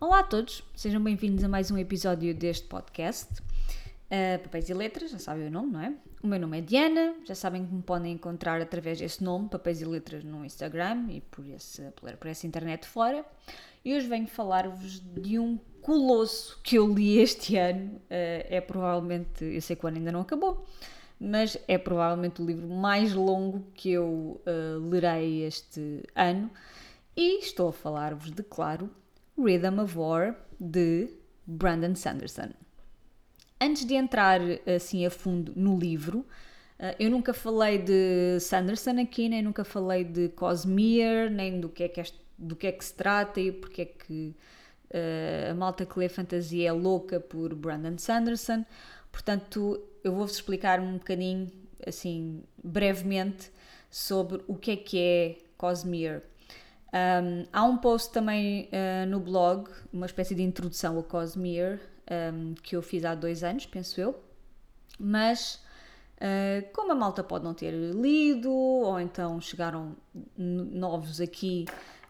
Olá a todos, sejam bem-vindos a mais um episódio deste podcast. Uh, Papéis e Letras, já sabem o nome, não é? O meu nome é Diana, já sabem que me podem encontrar através desse nome, Papéis e Letras, no Instagram e por, esse, por essa internet fora. E hoje venho falar-vos de um colosso que eu li este ano. Uh, é provavelmente, eu sei que o ano ainda não acabou, mas é provavelmente o livro mais longo que eu uh, lerei este ano. E estou a falar-vos de, claro, Rhythm of War, de Brandon Sanderson. Antes de entrar assim a fundo no livro, uh, eu nunca falei de Sanderson aqui, nem nunca falei de Cosmere, nem do que é que, este, do que, é que se trata e porque é que uh, a malta que lê fantasia é louca por Brandon Sanderson. Portanto, eu vou-vos explicar um bocadinho, assim, brevemente, sobre o que é que é Cosmere. Um, há um post também uh, no blog, uma espécie de introdução a Cosmere, um, que eu fiz há dois anos, penso eu, mas uh, como a malta pode não ter lido, ou então chegaram novos aqui,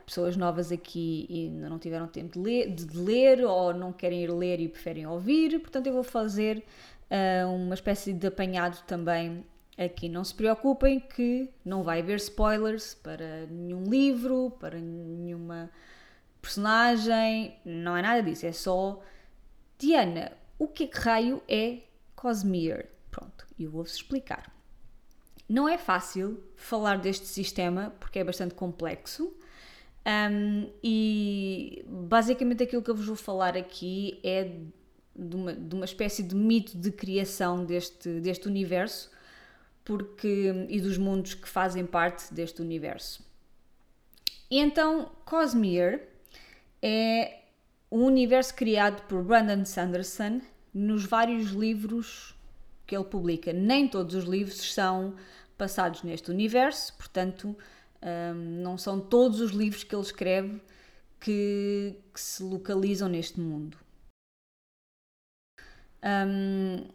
pessoas novas aqui e não tiveram tempo de ler, de ler, ou não querem ir ler e preferem ouvir, portanto eu vou fazer uh, uma espécie de apanhado também aqui. Não se preocupem que não vai haver spoilers para nenhum livro, para nenhuma personagem, não é nada disso, é só Diana, o que é que raio é Cosmere? Pronto, eu vou-vos explicar. Não é fácil falar deste sistema porque é bastante complexo. Um, e basicamente aquilo que eu vos vou falar aqui é de uma, de uma espécie de mito de criação deste, deste universo porque, e dos mundos que fazem parte deste universo. E então, Cosmere é um universo criado por Brandon Sanderson nos vários livros que ele publica. Nem todos os livros são passados neste universo, portanto, um, não são todos os livros que ele escreve que, que se localizam neste mundo. Um,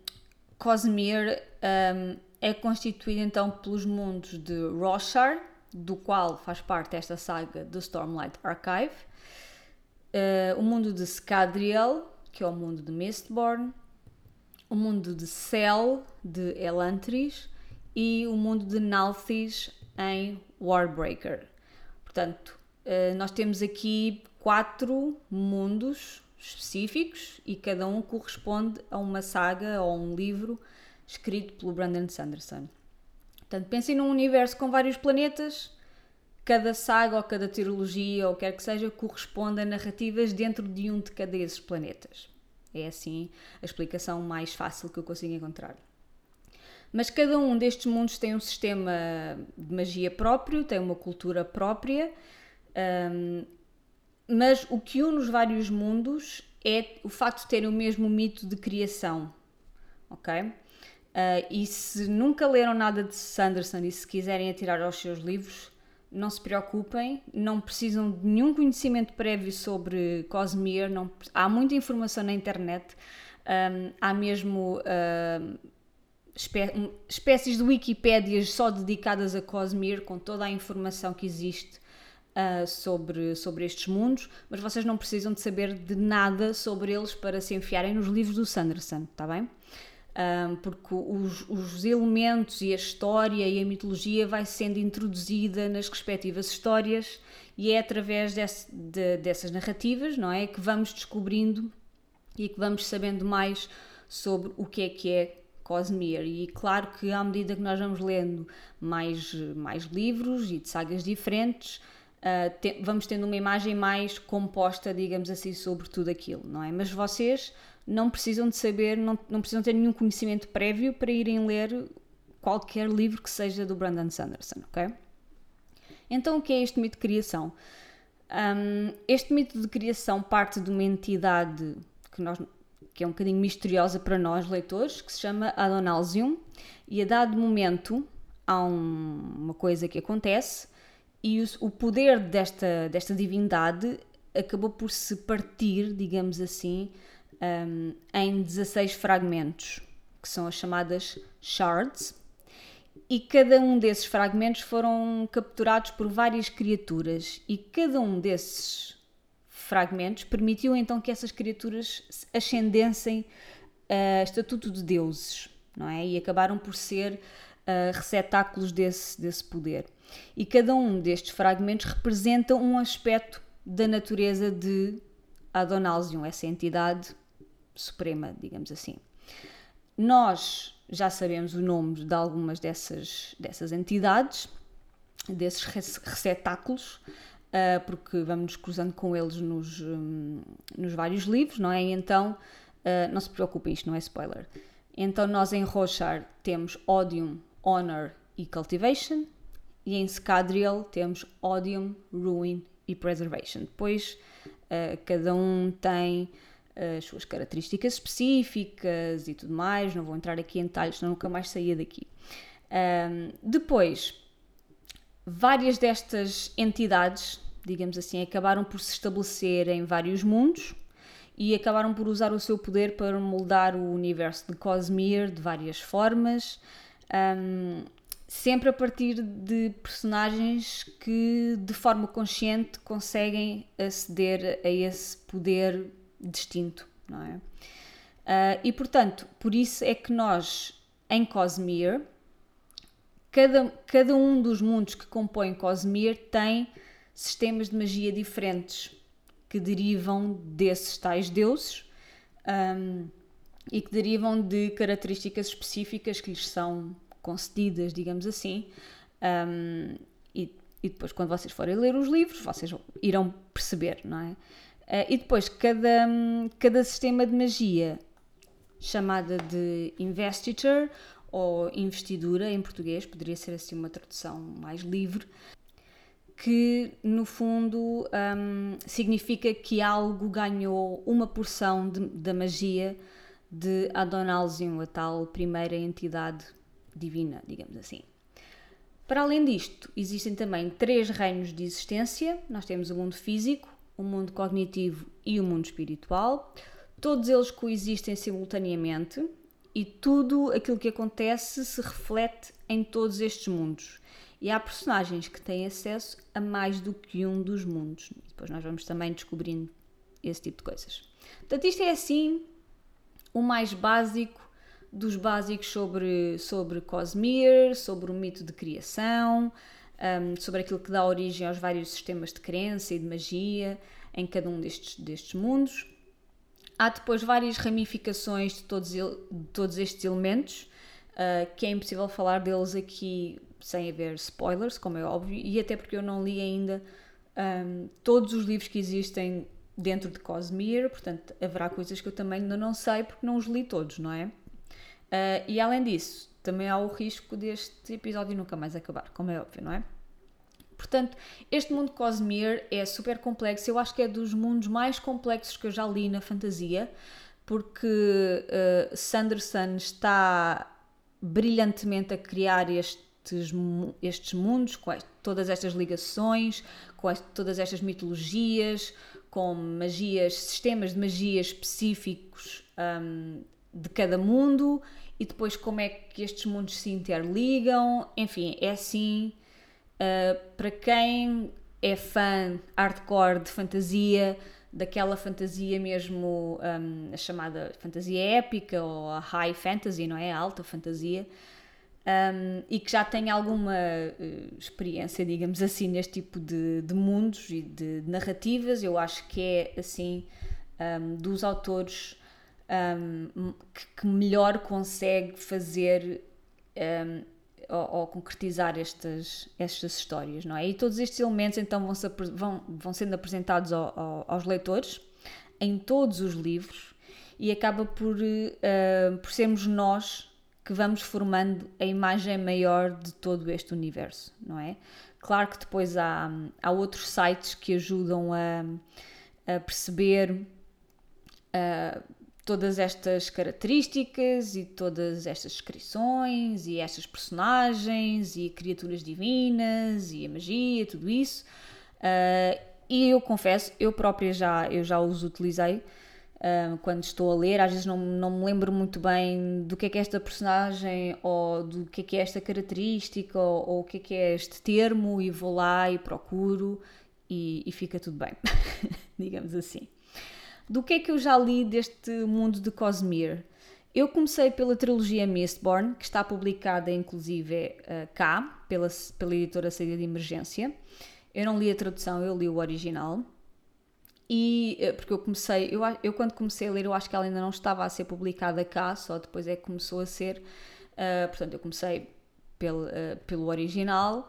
Cosmere um, é constituído então pelos mundos de Roshar, do qual faz parte esta saga do Stormlight Archive, uh, o mundo de Scadriel, que é o mundo de Mistborn, o mundo de Cel, de Elantris, e o mundo de Nalthis em Warbreaker. Portanto, uh, nós temos aqui quatro mundos específicos e cada um corresponde a uma saga ou um livro escrito pelo Brandon Sanderson. Portanto, pensem num universo com vários planetas, cada saga ou cada trilogia ou quer que seja corresponde a narrativas dentro de um de cada desses planetas. É assim a explicação mais fácil que eu consigo encontrar. Mas cada um destes mundos tem um sistema de magia próprio, tem uma cultura própria, um, mas o que une os vários mundos é o facto de terem o mesmo mito de criação, ok? Uh, e se nunca leram nada de Sanderson e se quiserem atirar aos seus livros, não se preocupem, não precisam de nenhum conhecimento prévio sobre Cosmere, não, há muita informação na internet, um, há mesmo uh, espé espécies de Wikipédias só dedicadas a Cosmere, com toda a informação que existe uh, sobre, sobre estes mundos, mas vocês não precisam de saber de nada sobre eles para se enfiarem nos livros do Sanderson, está bem? Um, porque os, os, elementos e a história e a mitologia vai sendo introduzida nas respectivas histórias e é através desse, de, dessas narrativas, não é, que vamos descobrindo e que vamos sabendo mais sobre o que é que é Cosmere. E claro que à medida que nós vamos lendo mais, mais livros e de sagas diferentes, uh, te, vamos tendo uma imagem mais composta, digamos assim, sobre tudo aquilo, não é? Mas vocês não precisam de saber, não, não precisam ter nenhum conhecimento prévio para irem ler qualquer livro que seja do Brandon Sanderson, ok? Então, o que é este mito de criação? Um, este mito de criação parte de uma entidade que, nós, que é um bocadinho misteriosa para nós, leitores, que se chama Adonalsium, e a dado momento há um, uma coisa que acontece e o, o poder desta, desta divindade acabou por se partir, digamos assim, um, em 16 fragmentos, que são as chamadas shards, e cada um desses fragmentos foram capturados por várias criaturas, e cada um desses fragmentos permitiu então que essas criaturas ascendessem a estatuto de deuses, não é? E acabaram por ser uh, receptáculos desse, desse poder. E cada um destes fragmentos representa um aspecto da natureza de Adonalzion, essa entidade suprema, digamos assim. Nós já sabemos o nome de algumas dessas, dessas entidades, desses receptáculos, uh, porque vamos nos cruzando com eles nos, um, nos vários livros, não é? Então, uh, não se preocupem, isto não é spoiler. Então, nós em Roshar temos Odium, Honor e Cultivation, e em Scadrial temos Odium, Ruin e Preservation. Depois, uh, cada um tem as suas características específicas e tudo mais, não vou entrar aqui em detalhes, senão nunca mais saía daqui. Um, depois, várias destas entidades, digamos assim, acabaram por se estabelecer em vários mundos e acabaram por usar o seu poder para moldar o universo de Cosmere de várias formas, um, sempre a partir de personagens que de forma consciente conseguem aceder a esse poder distinto, não é? Uh, e portanto, por isso é que nós em Cosmere, cada, cada um dos mundos que compõem Cosmere tem sistemas de magia diferentes que derivam desses tais deuses um, e que derivam de características específicas que lhes são concedidas, digamos assim. Um, e, e depois, quando vocês forem ler os livros, vocês irão perceber, não é? Uh, e depois, cada, cada sistema de magia, chamada de investiture ou investidura em português, poderia ser assim uma tradução mais livre, que no fundo um, significa que algo ganhou uma porção de, da magia de Adonalzion, a tal primeira entidade divina, digamos assim. Para além disto, existem também três reinos de existência. Nós temos o mundo físico, o mundo cognitivo e o mundo espiritual. Todos eles coexistem simultaneamente e tudo aquilo que acontece se reflete em todos estes mundos. E há personagens que têm acesso a mais do que um dos mundos. Depois nós vamos também descobrindo esse tipo de coisas. Portanto, isto é assim o mais básico dos básicos sobre, sobre Cosmere, sobre o mito de criação, um, sobre aquilo que dá origem aos vários sistemas de crença e de magia em cada um destes, destes mundos. Há depois várias ramificações de todos, de todos estes elementos, uh, que é impossível falar deles aqui sem haver spoilers, como é óbvio, e até porque eu não li ainda um, todos os livros que existem dentro de Cosmere, portanto haverá coisas que eu também ainda não sei porque não os li todos, não é? Uh, e além disso, também há o risco deste episódio nunca mais acabar, como é óbvio, não é? Portanto, este mundo Cosmere é super complexo, eu acho que é dos mundos mais complexos que eu já li na fantasia, porque uh, Sanderson está brilhantemente a criar estes, estes mundos, com todas estas ligações, com todas estas mitologias, com magias, sistemas de magia específicos um, de cada mundo e depois como é que estes mundos se interligam. Enfim, é assim. Uh, para quem é fã hardcore de fantasia, daquela fantasia mesmo, um, a chamada fantasia épica ou a high fantasy, não é? A alta fantasia, um, e que já tem alguma uh, experiência, digamos assim, neste tipo de, de mundos e de narrativas, eu acho que é assim um, dos autores um, que, que, melhor consegue fazer um, ou, ou, concretizar estas, estas histórias, não é? E todos estes elementos então vão, -se, vão, vão sendo apresentados ao, ao, aos leitores em todos os livros e acaba por, uh, por sermos nós que vamos formando a imagem maior de todo este universo, não é? Claro que depois há, há outros sites que ajudam a, a perceber uh, todas estas características e todas estas descrições e estas personagens e criaturas divinas e a magia, tudo isso. Uh, e eu confesso, eu própria já, eu já os utilizei uh, quando estou a ler. Às vezes não, não me lembro muito bem do que é que é esta personagem ou do que é que é esta característica ou, ou o que é que é este termo e vou lá e procuro e, e fica tudo bem, digamos assim. Do que é que eu já li deste mundo de Cosmere? Eu comecei pela trilogia Mistborn, que está publicada inclusive uh, cá, pela, pela editora Saída de Emergência. Eu não li a tradução, eu li o original. E uh, porque eu comecei, eu, eu quando comecei a ler, eu acho que ela ainda não estava a ser publicada cá, só depois é que começou a ser. Uh, portanto, eu comecei pelo, pelo original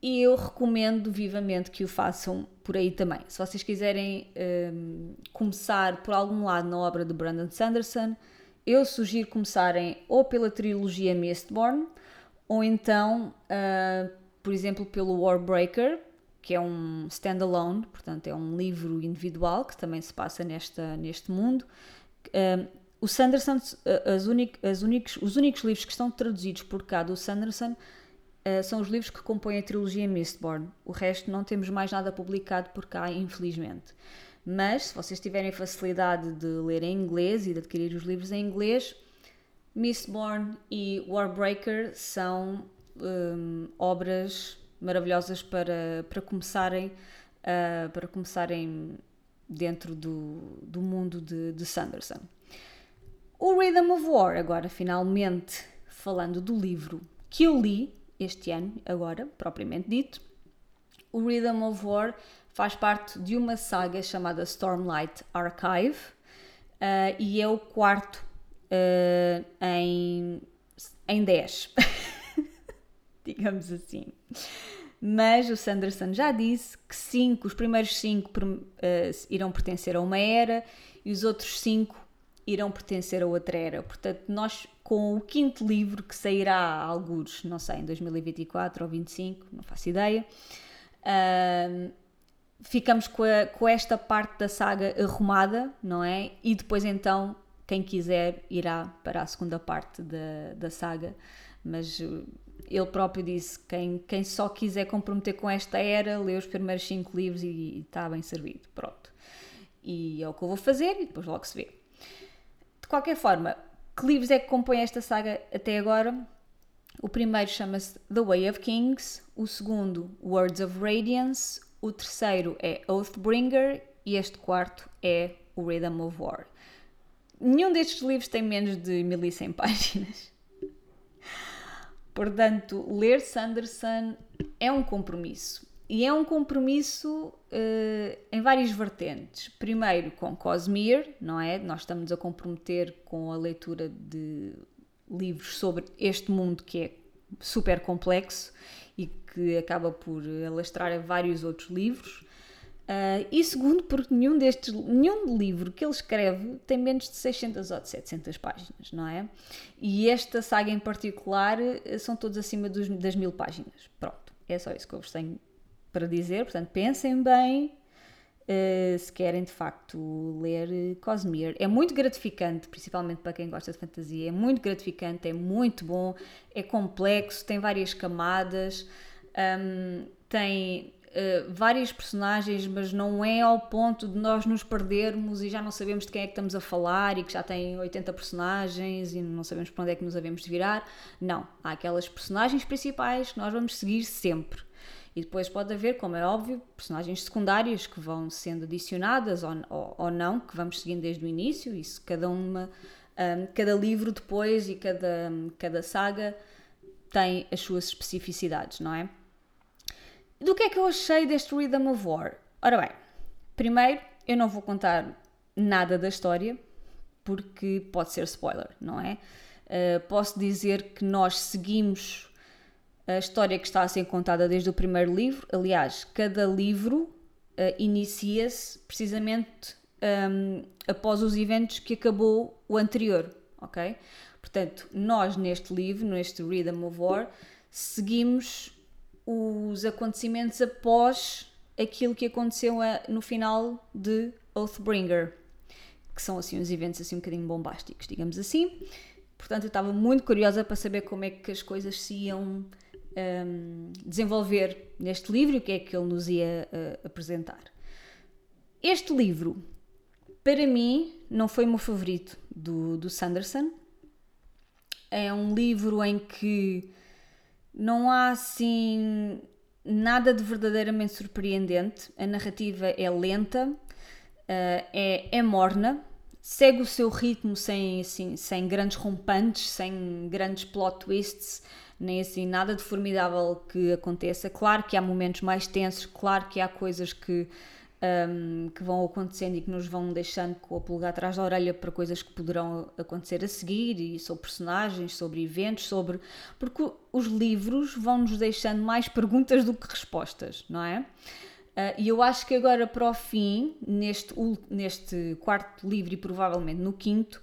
e eu recomendo vivamente que o façam por aí também. Se vocês quiserem um, começar por algum lado na obra de Brandon Sanderson, eu sugiro começarem ou pela trilogia Mistborn, ou então, uh, por exemplo, pelo Warbreaker, que é um standalone, portanto é um livro individual que também se passa nesta, neste mundo. Uh, o Sanderson, as unic, as os únicos livros que estão traduzidos por cá do Sanderson uh, são os livros que compõem a trilogia Mistborn. O resto não temos mais nada publicado por cá, infelizmente. Mas se vocês tiverem facilidade de ler em inglês e de adquirir os livros em inglês, Mistborn e Warbreaker são um, obras maravilhosas para, para começarem uh, para começarem dentro do, do mundo de, de Sanderson. O Rhythm of War, agora finalmente falando do livro que eu li este ano, agora, propriamente dito, o Rhythm of War faz parte de uma saga chamada Stormlight Archive uh, e é o quarto uh, em, em 10, digamos assim. Mas o Sanderson já disse que cinco, os primeiros cinco uh, irão pertencer a uma era e os outros cinco irão pertencer a outra era. Portanto, nós com o quinto livro que sairá a alguns, não sei, em 2024 ou 2025, não faço ideia, uh, ficamos com, a, com esta parte da saga arrumada, não é? E depois então, quem quiser irá para a segunda parte da, da saga, mas uh, ele próprio disse, quem, quem só quiser comprometer com esta era, lê os primeiros cinco livros e, e está bem servido, pronto. E é o que eu vou fazer e depois logo se vê. De qualquer forma, que livros é que compõem esta saga até agora? O primeiro chama-se The Way of Kings, o segundo Words of Radiance, o terceiro é Oathbringer e este quarto é o Rhythm of War. Nenhum destes livros tem menos de 1100 páginas. Portanto, ler Sanderson é um compromisso. E é um compromisso uh, em várias vertentes. Primeiro com Cosmere, não é? Nós estamos a comprometer com a leitura de livros sobre este mundo que é super complexo e que acaba por alastrar a vários outros livros. Uh, e segundo, porque nenhum destes, nenhum livro que ele escreve tem menos de 600 ou de 700 páginas, não é? E esta saga em particular eh, são todos acima dos, das mil páginas. Pronto, é só isso que eu vos tenho para dizer. Portanto, pensem bem uh, se querem de facto ler Cosmere. É muito gratificante, principalmente para quem gosta de fantasia, é muito gratificante, é muito bom, é complexo, tem várias camadas um, tem uh, várias personagens, mas não é ao ponto de nós nos perdermos e já não sabemos de quem é que estamos a falar e que já tem 80 personagens e não sabemos para onde é que nos havemos de virar. Não, há aquelas personagens principais que nós vamos seguir sempre. E depois pode haver, como é óbvio, personagens secundárias que vão sendo adicionadas ou, ou, ou não, que vamos seguindo desde o início. Isso, cada uma, um, cada livro depois e cada, cada saga tem as suas especificidades, não é? Do que é que eu achei deste Rhythm of War? Ora bem, primeiro, eu não vou contar nada da história, porque pode ser spoiler, não é? Uh, posso dizer que nós seguimos a história que está a ser contada desde o primeiro livro. Aliás, cada livro uh, inicia-se precisamente um, após os eventos que acabou o anterior, ok? Portanto, nós neste livro, neste Rhythm of War, seguimos os acontecimentos após aquilo que aconteceu a, no final de Oathbringer, que são assim uns eventos assim um bocadinho bombásticos, digamos assim. Portanto, eu estava muito curiosa para saber como é que as coisas se iam um, desenvolver neste livro o que é que ele nos ia uh, apresentar. Este livro, para mim, não foi o meu favorito do, do Sanderson. É um livro em que não há assim nada de verdadeiramente surpreendente. A narrativa é lenta, uh, é, é morna, segue o seu ritmo sem, assim, sem grandes rompantes, sem grandes plot twists, nem assim nada de formidável que aconteça. Claro que há momentos mais tensos, claro que há coisas que um, que vão acontecendo e que nos vão deixando com a pulga atrás da orelha para coisas que poderão acontecer a seguir e sobre personagens, sobre eventos, sobre. Porque os livros vão nos deixando mais perguntas do que respostas, não é? Uh, e eu acho que agora para o fim, neste, neste quarto livro e provavelmente no quinto,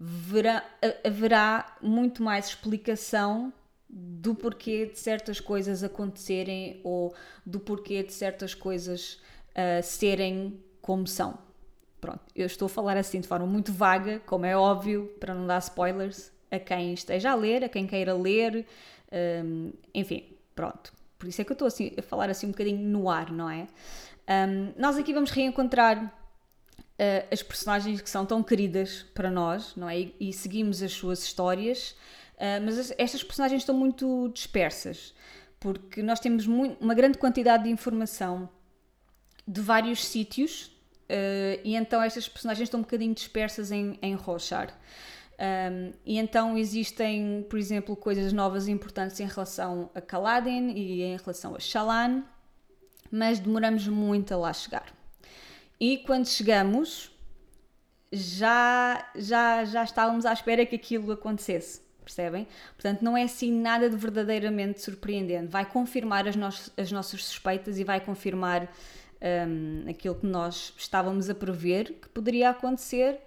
verá, haverá muito mais explicação do porquê de certas coisas acontecerem ou do porquê de certas coisas uh, serem como são. Pronto, eu estou a falar assim de forma muito vaga, como é óbvio, para não dar spoilers a quem esteja a ler, a quem queira ler, um, enfim, pronto. Por isso é que eu estou assim, a falar assim um bocadinho no ar, não é? Um, nós aqui vamos reencontrar uh, as personagens que são tão queridas para nós, não é? E, e seguimos as suas histórias, uh, mas as, estas personagens estão muito dispersas, porque nós temos muito, uma grande quantidade de informação de vários sítios uh, e então estas personagens estão um bocadinho dispersas em, em Rochar. Um, e então existem, por exemplo, coisas novas e importantes em relação a Kaladin e em relação a Shalan, mas demoramos muito a lá chegar. E quando chegamos, já, já, já estávamos à espera que aquilo acontecesse, percebem? Portanto, não é assim nada de verdadeiramente surpreendente. Vai confirmar as, no as nossas suspeitas e vai confirmar um, aquilo que nós estávamos a prever que poderia acontecer.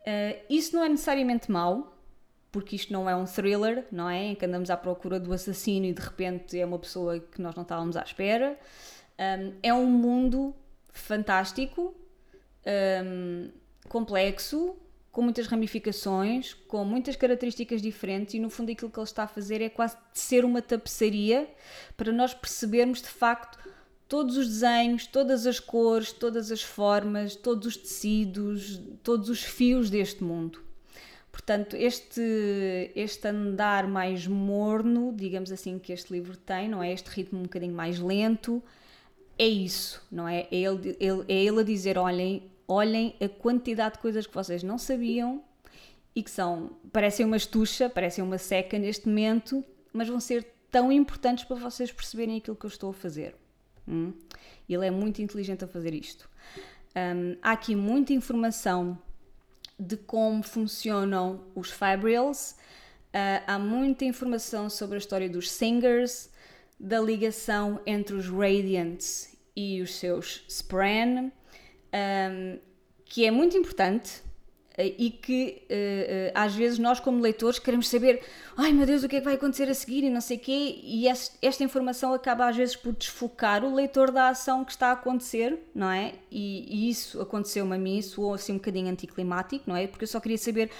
Uh, isso não é necessariamente mau, porque isto não é um thriller, não é? Em que andamos à procura do assassino e de repente é uma pessoa que nós não estávamos à espera. Um, é um mundo fantástico, um, complexo, com muitas ramificações, com muitas características diferentes, e no fundo aquilo que ele está a fazer é quase ser uma tapeçaria para nós percebermos de facto todos os desenhos, todas as cores, todas as formas, todos os tecidos, todos os fios deste mundo. Portanto, este, este andar mais morno, digamos assim, que este livro tem, não é? Este ritmo um bocadinho mais lento, é isso, não é? É ele, ele, é ele a dizer: olhem, olhem a quantidade de coisas que vocês não sabiam e que são, parecem uma estucha, parecem uma seca neste momento, mas vão ser tão importantes para vocês perceberem aquilo que eu estou a fazer. Hum? Ele é muito inteligente a fazer isto. Um, há aqui muita informação de como funcionam os Fibrils, uh, há muita informação sobre a história dos Singers, da ligação entre os Radiants e os seus Spran, um, que é muito importante eh, e que uh, uh, às vezes nós como leitores queremos saber ai meu Deus o que é que vai acontecer a seguir e não sei o quê e esta informação acaba às vezes por desfocar o leitor da ação que está a acontecer, não é? E, e isso aconteceu-me a mim, soou assim um bocadinho anticlimático, não é? Porque eu só queria saber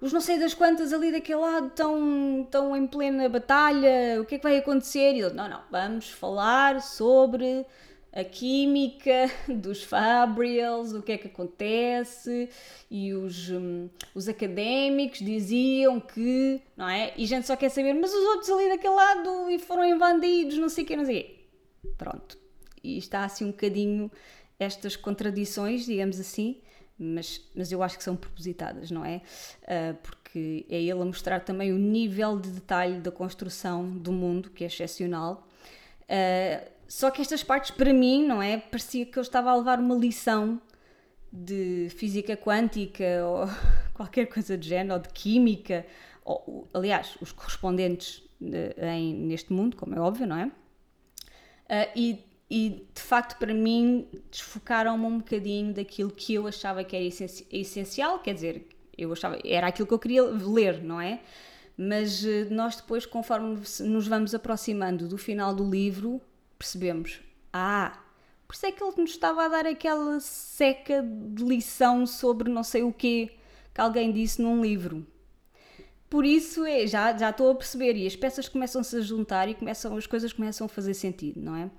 os não sei das quantas ali daquele lado estão, estão em plena batalha, o que é que vai acontecer? E ele, não, não, vamos falar sobre a química dos Fabrials, o que é que acontece, e os, um, os académicos diziam que, não é? E a gente só quer saber, mas os outros ali daquele lado e foram invadidos, não sei o que, não sei o quê. Pronto. E está assim um bocadinho estas contradições, digamos assim, mas, mas eu acho que são propositadas, não é? Uh, porque é ele a mostrar também o nível de detalhe da construção do mundo, que é excepcional. Uh, só que estas partes, para mim, não é? Parecia que eu estava a levar uma lição de física quântica ou qualquer coisa de género, ou de química, ou, aliás, os correspondentes de, em, neste mundo, como é óbvio, não é? Uh, e, e, de facto, para mim, desfocaram-me um bocadinho daquilo que eu achava que era essencial, quer dizer, eu achava, era aquilo que eu queria ler, não é? Mas uh, nós depois, conforme nos vamos aproximando do final do livro, percebemos, ah, por isso é que ele nos estava a dar aquela seca de lição sobre não sei o quê que alguém disse num livro. Por isso é, já, já estou a perceber e as peças começam-se a juntar e começam, as coisas começam a fazer sentido, não é?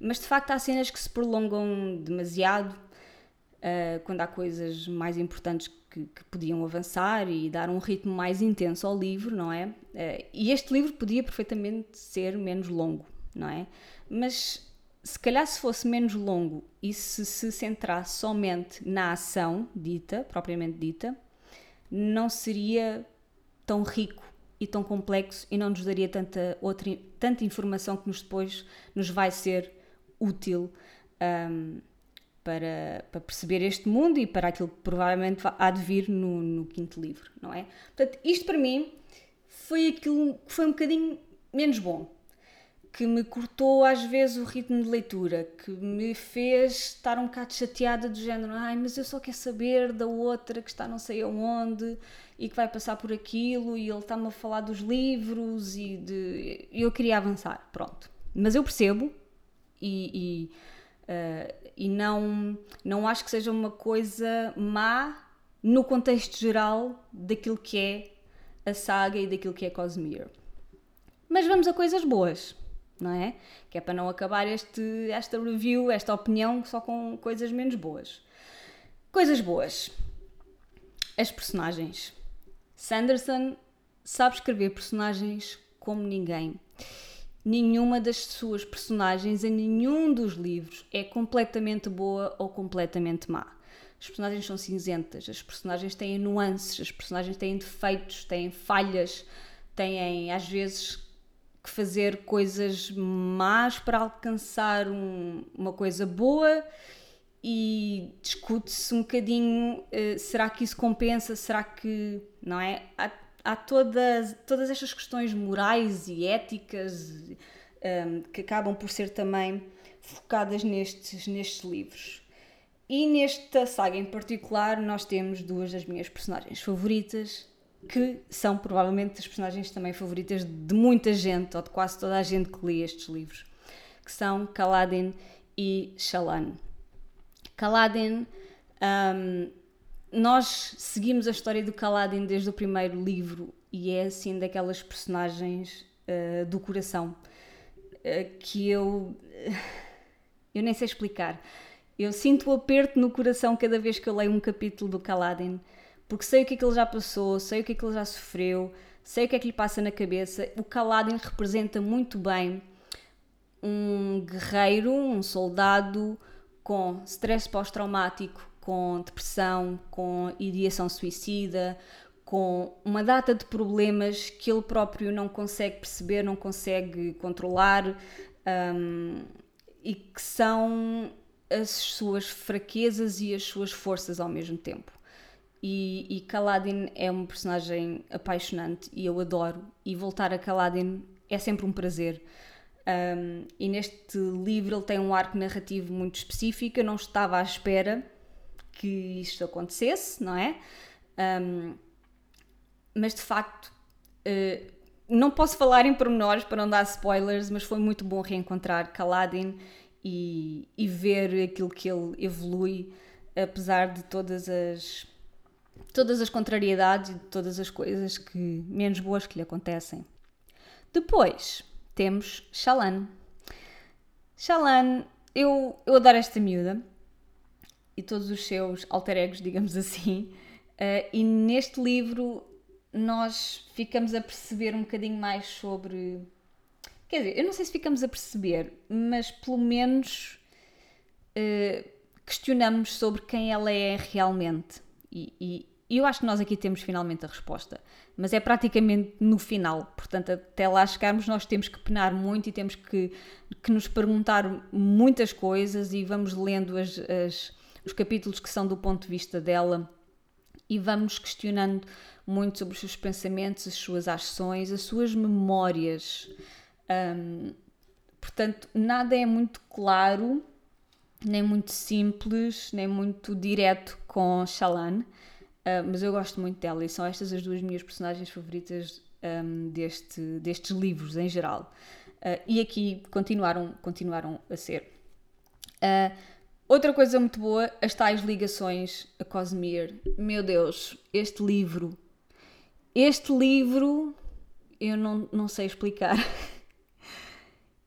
Mas de facto há cenas que se prolongam demasiado uh, quando há coisas mais importantes que, que, podiam avançar e dar um ritmo mais intenso ao livro, não é? Uh, e este livro podia perfeitamente ser menos longo não é? Mas se calhar se fosse menos longo e se se centrasse somente na ação dita, propriamente dita, não seria tão rico e tão complexo e não nos daria tanta, outra, tanta informação que nos depois nos vai ser útil um, para, para perceber este mundo e para aquilo que provavelmente há de vir no, no quinto livro, não é? Portanto, isto para mim foi aquilo que foi um bocadinho menos bom que me cortou às vezes o ritmo de leitura, que me fez estar um bocado chateada do género, ai, mas eu só quero saber da outra que está não sei aonde e que vai passar por aquilo e ele está-me a falar dos livros e de... eu queria avançar, pronto. Mas eu percebo e, e, uh, e não, não acho que seja uma coisa má no contexto geral daquilo que é a saga e daquilo que é Cosmere. Mas vamos a coisas boas não é? Que é para não acabar este, esta review, esta opinião só com coisas menos boas. Coisas boas. As personagens. Sanderson sabe escrever personagens como ninguém. Nenhuma das suas personagens em nenhum dos livros é completamente boa ou completamente má. As personagens são cinzentas, as personagens têm nuances, as personagens têm defeitos, têm falhas, têm às vezes que fazer coisas más para alcançar um, uma coisa boa e discute-se um bocadinho uh, será que isso compensa, será que não é? Há, há todas, todas estas questões morais e éticas um, ehm, que acabam por ser também focadas nestes, nestes livros. E nesta saga em particular, nós temos duas das minhas personagens favoritas, que são provavelmente as personagens também favoritas de muita gente, ou de quase toda a gente que lê estes livros, que são Kaladin e Shallan. Kaladin, um, nós seguimos a história do Kaladin desde o primeiro livro e é assim daquelas personagens uh, do coração uh, que eu. eu nem sei explicar. Eu sinto o aperto no coração cada vez que eu leio um capítulo do Kaladin porque sei o que é que ele já passou, sei o que é que ele já sofreu, sei o que é que lhe passa na cabeça. O Kaladin representa muito bem um guerreiro, um soldado com stress pós-traumático, com depressão, com ideação suicida, com uma data de problemas que ele próprio não consegue perceber, não consegue controlar um, e que são as suas fraquezas e as suas forças ao mesmo tempo. E, e Kaladin é um personagem apaixonante e eu adoro. E voltar a Kaladin é sempre um prazer. Um, e neste livro ele tem um arco narrativo muito específico. Eu não estava à espera que isto acontecesse, não é? Um, mas de facto, uh, não posso falar em pormenores para não dar spoilers, mas foi muito bom reencontrar Kaladin e, e ver aquilo que ele evolui, apesar de todas as todas as contrariedades e de todas as coisas que menos boas que lhe acontecem. Depois temos Shalan. Shalan, eu, eu adoro esta miúda e todos os seus alter egos, digamos assim, uh, e neste livro nós ficamos a perceber um bocadinho mais sobre. Quer dizer, eu não sei se ficamos a perceber, mas pelo menos uh, questionamos sobre quem ela é realmente. E, e eu acho que nós aqui temos finalmente a resposta, mas é praticamente no final, portanto, até lá chegarmos, nós temos que penar muito e temos que, que nos perguntar muitas coisas e vamos lendo as, as, os capítulos que são do ponto de vista dela e vamos questionando muito sobre os seus pensamentos, as suas ações, as suas memórias. Um, portanto, nada é muito claro, nem muito simples, nem muito direto com Shalan. Uh, mas eu gosto muito dela e são estas as duas minhas personagens favoritas um, deste, destes livros em geral. Uh, e aqui continuaram, continuaram a ser. Uh, outra coisa muito boa, as tais ligações a Cosmere. Meu Deus, este livro. Este livro, eu não, não sei explicar.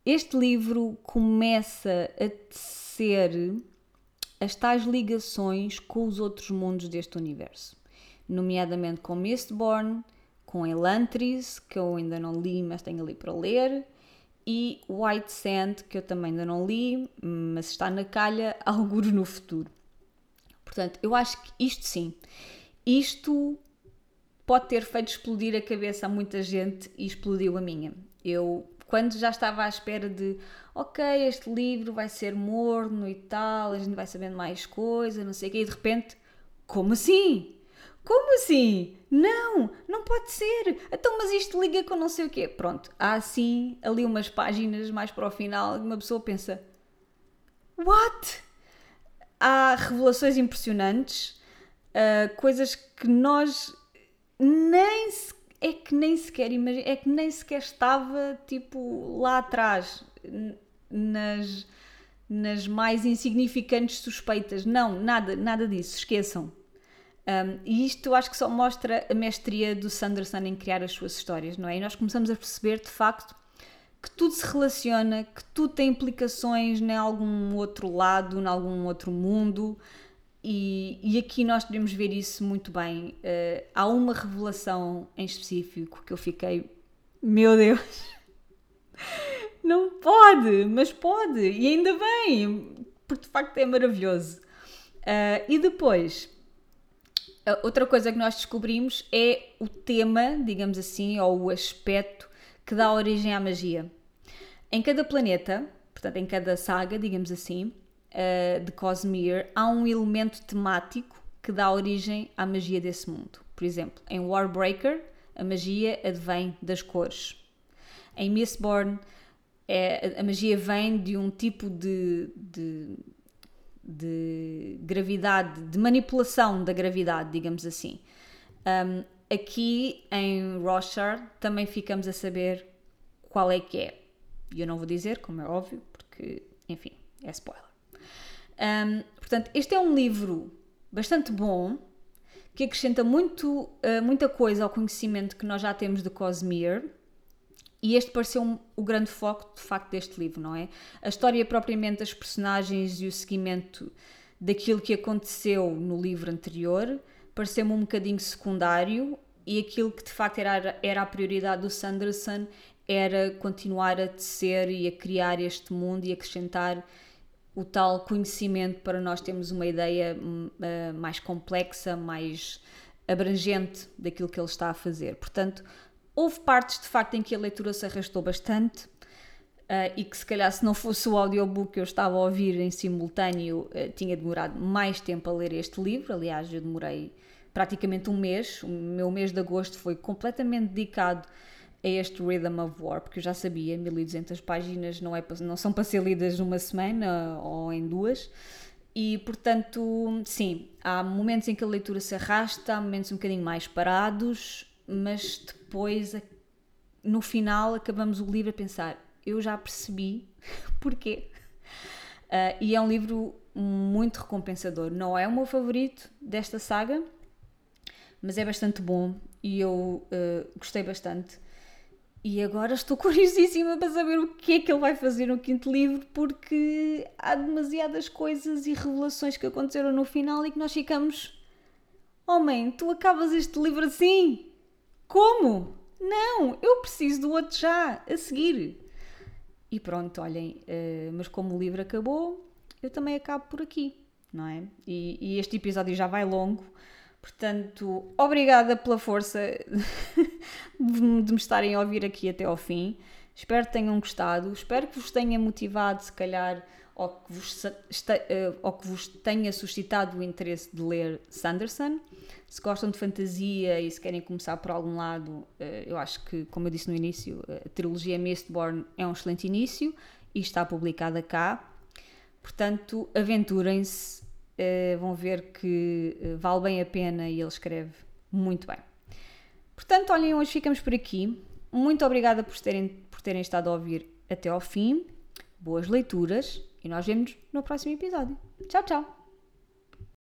Este livro começa a tecer as tais ligações com os outros mundos deste universo, nomeadamente com Mistborn, com Elantris, que eu ainda não li, mas tenho ali para ler, e White Sand, que eu também ainda não li, mas está na calha, alguns no futuro. Portanto, eu acho que isto sim, isto pode ter feito explodir a cabeça a muita gente e explodiu a minha. Eu, quando já estava à espera de, ok, este livro vai ser morno e tal, a gente vai sabendo mais coisas, não sei o quê, e de repente, como assim? Como assim? Não, não pode ser. Então, mas isto liga com não sei o quê. Pronto, há assim ali umas páginas mais para o final que uma pessoa pensa: What? Há revelações impressionantes, uh, coisas que nós nem é que nem sequer é que nem sequer estava tipo lá atrás nas nas mais insignificantes suspeitas. Não, nada, nada disso, esqueçam. Um, e isto eu acho que só mostra a mestria do Sanderson em criar as suas histórias, não é? E nós começamos a perceber de facto que tudo se relaciona, que tudo tem implicações em algum outro lado, em algum outro mundo, e, e aqui nós podemos ver isso muito bem. Uh, há uma revelação em específico que eu fiquei, meu Deus, não pode, mas pode, e ainda bem, porque de facto é maravilhoso. Uh, e depois, outra coisa que nós descobrimos é o tema, digamos assim, ou o aspecto que dá origem à magia. Em cada planeta, portanto, em cada saga, digamos assim, uh, de Cosmere, há um elemento temático que dá origem à magia desse mundo. Por exemplo, em Warbreaker, a magia advém das cores. Em Mistborn, é, a magia vem de um tipo de, de, de, gravidade, de manipulação da gravidade, digamos assim. Um, aqui em Roshar também ficamos a saber qual é que é. E eu não vou dizer, como é óbvio, porque, enfim, é spoiler. Um, portanto, este é um livro bastante bom que acrescenta muito, uh, muita coisa ao conhecimento que nós já temos de Cosmere. E este pareceu um, o grande foco, de facto, deste livro, não é? A história propriamente das personagens e o seguimento daquilo que aconteceu no livro anterior pareceu-me um bocadinho secundário e aquilo que de facto era, era a prioridade do Sanderson era continuar a tecer e a criar este mundo e acrescentar o tal conhecimento para nós termos uma ideia uh, mais complexa, mais abrangente daquilo que ele está a fazer. Portanto, houve partes de facto em que a leitura se arrastou bastante. Uh, e que se calhar se não fosse o audiobook que eu estava a ouvir em simultâneo, uh, tinha demorado mais tempo a ler este livro. Aliás, eu demorei praticamente um mês. O meu mês de agosto foi completamente dedicado a este Rhythm of War, porque eu já sabia, 1200 páginas não, é, não são para ser lidas numa semana ou em duas. E portanto, sim, há momentos em que a leitura se arrasta, há momentos um bocadinho mais parados, mas depois, no final, acabamos o livro a pensar: eu já percebi porquê. Uh, e é um livro muito recompensador. Não é o meu favorito desta saga, mas é bastante bom e eu uh, gostei bastante. E agora estou curiosíssima para saber o que é que ele vai fazer no quinto livro, porque há demasiadas coisas e revelações que aconteceram no final e que nós ficamos. Homem, oh tu acabas este livro assim? Como? Não, eu preciso do outro já, a seguir. E pronto, olhem, uh, mas como o livro acabou, eu também acabo por aqui, não é? E, e este episódio já vai longo, Portanto, obrigada pela força de me estarem a ouvir aqui até ao fim. Espero que tenham gostado, espero que vos tenha motivado, se calhar, ou que vos, eh, ou que vos tenha suscitado o interesse de ler Sanderson. Se gostam de fantasia e se querem começar por algum lado, eh, eu acho que, como eu disse no início, a trilogia Mistborn é um excelente início e está publicada cá. Portanto, aventurem-se vão ver que vale bem a pena e ele escreve muito bem. Portanto, olhem, hoje ficamos por aqui. Muito obrigada por terem, por terem estado a ouvir até ao fim. Boas leituras e nós vemos no próximo episódio. Tchau, tchau!